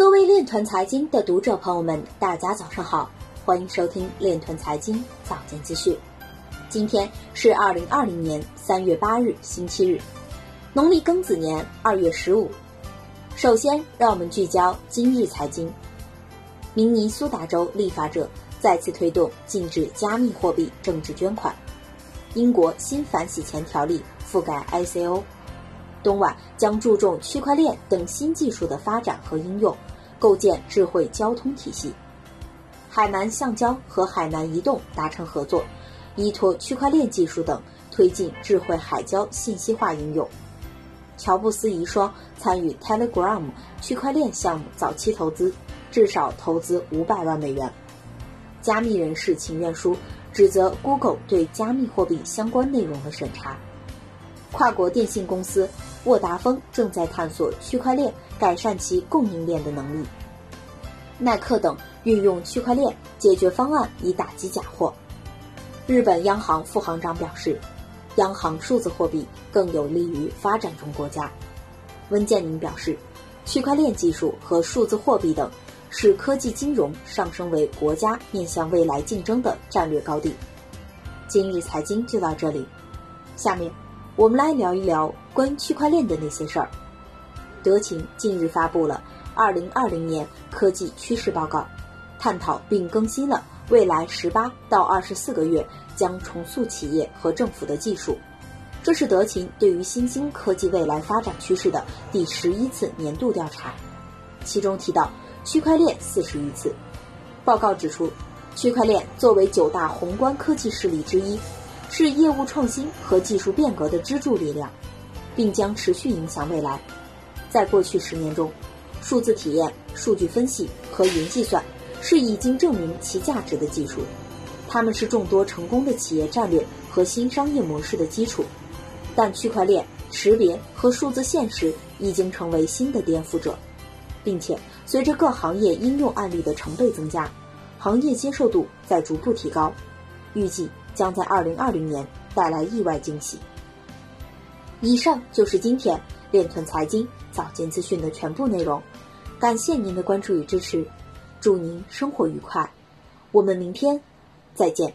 各位链团财经的读者朋友们，大家早上好，欢迎收听链团财经早间资讯。今天是二零二零年三月八日，星期日，农历庚子年二月十五。首先，让我们聚焦今日财经。明尼苏达州立法者再次推动禁止加密货币政治捐款。英国新反洗钱条例覆盖 ICO。东莞将注重区块链等新技术的发展和应用。构建智慧交通体系，海南橡胶和海南移动达成合作，依托区块链技术等推进智慧海交信息化应用。乔布斯遗孀参与 Telegram 区块链项目早期投资，至少投资五百万美元。加密人士请愿书指责 Google 对加密货币相关内容的审查。跨国电信公司沃达丰正在探索区块链。改善其供应链的能力。耐克等运用区块链解决方案以打击假货。日本央行副行长表示，央行数字货币更有利于发展中国家。温建宁表示，区块链技术和数字货币等使科技金融上升为国家面向未来竞争的战略高地。今日财经就到这里，下面我们来聊一聊关于区块链的那些事儿。德勤近日发布了《2020年科技趋势报告》，探讨并更新了未来18到24个月将重塑企业和政府的技术。这是德勤对于新兴科技未来发展趋势的第十一次年度调查，其中提到区块链四十余次。报告指出，区块链作为九大宏观科技势力之一，是业务创新和技术变革的支柱力量，并将持续影响未来。在过去十年中，数字体验、数据分析和云计算是已经证明其价值的技术，它们是众多成功的企业战略和新商业模式的基础。但区块链、识别和数字现实已经成为新的颠覆者，并且随着各行业应用案例的成倍增加，行业接受度在逐步提高，预计将在二零二零年带来意外惊喜。以上就是今天链臀财经。早间资讯的全部内容，感谢您的关注与支持，祝您生活愉快，我们明天再见。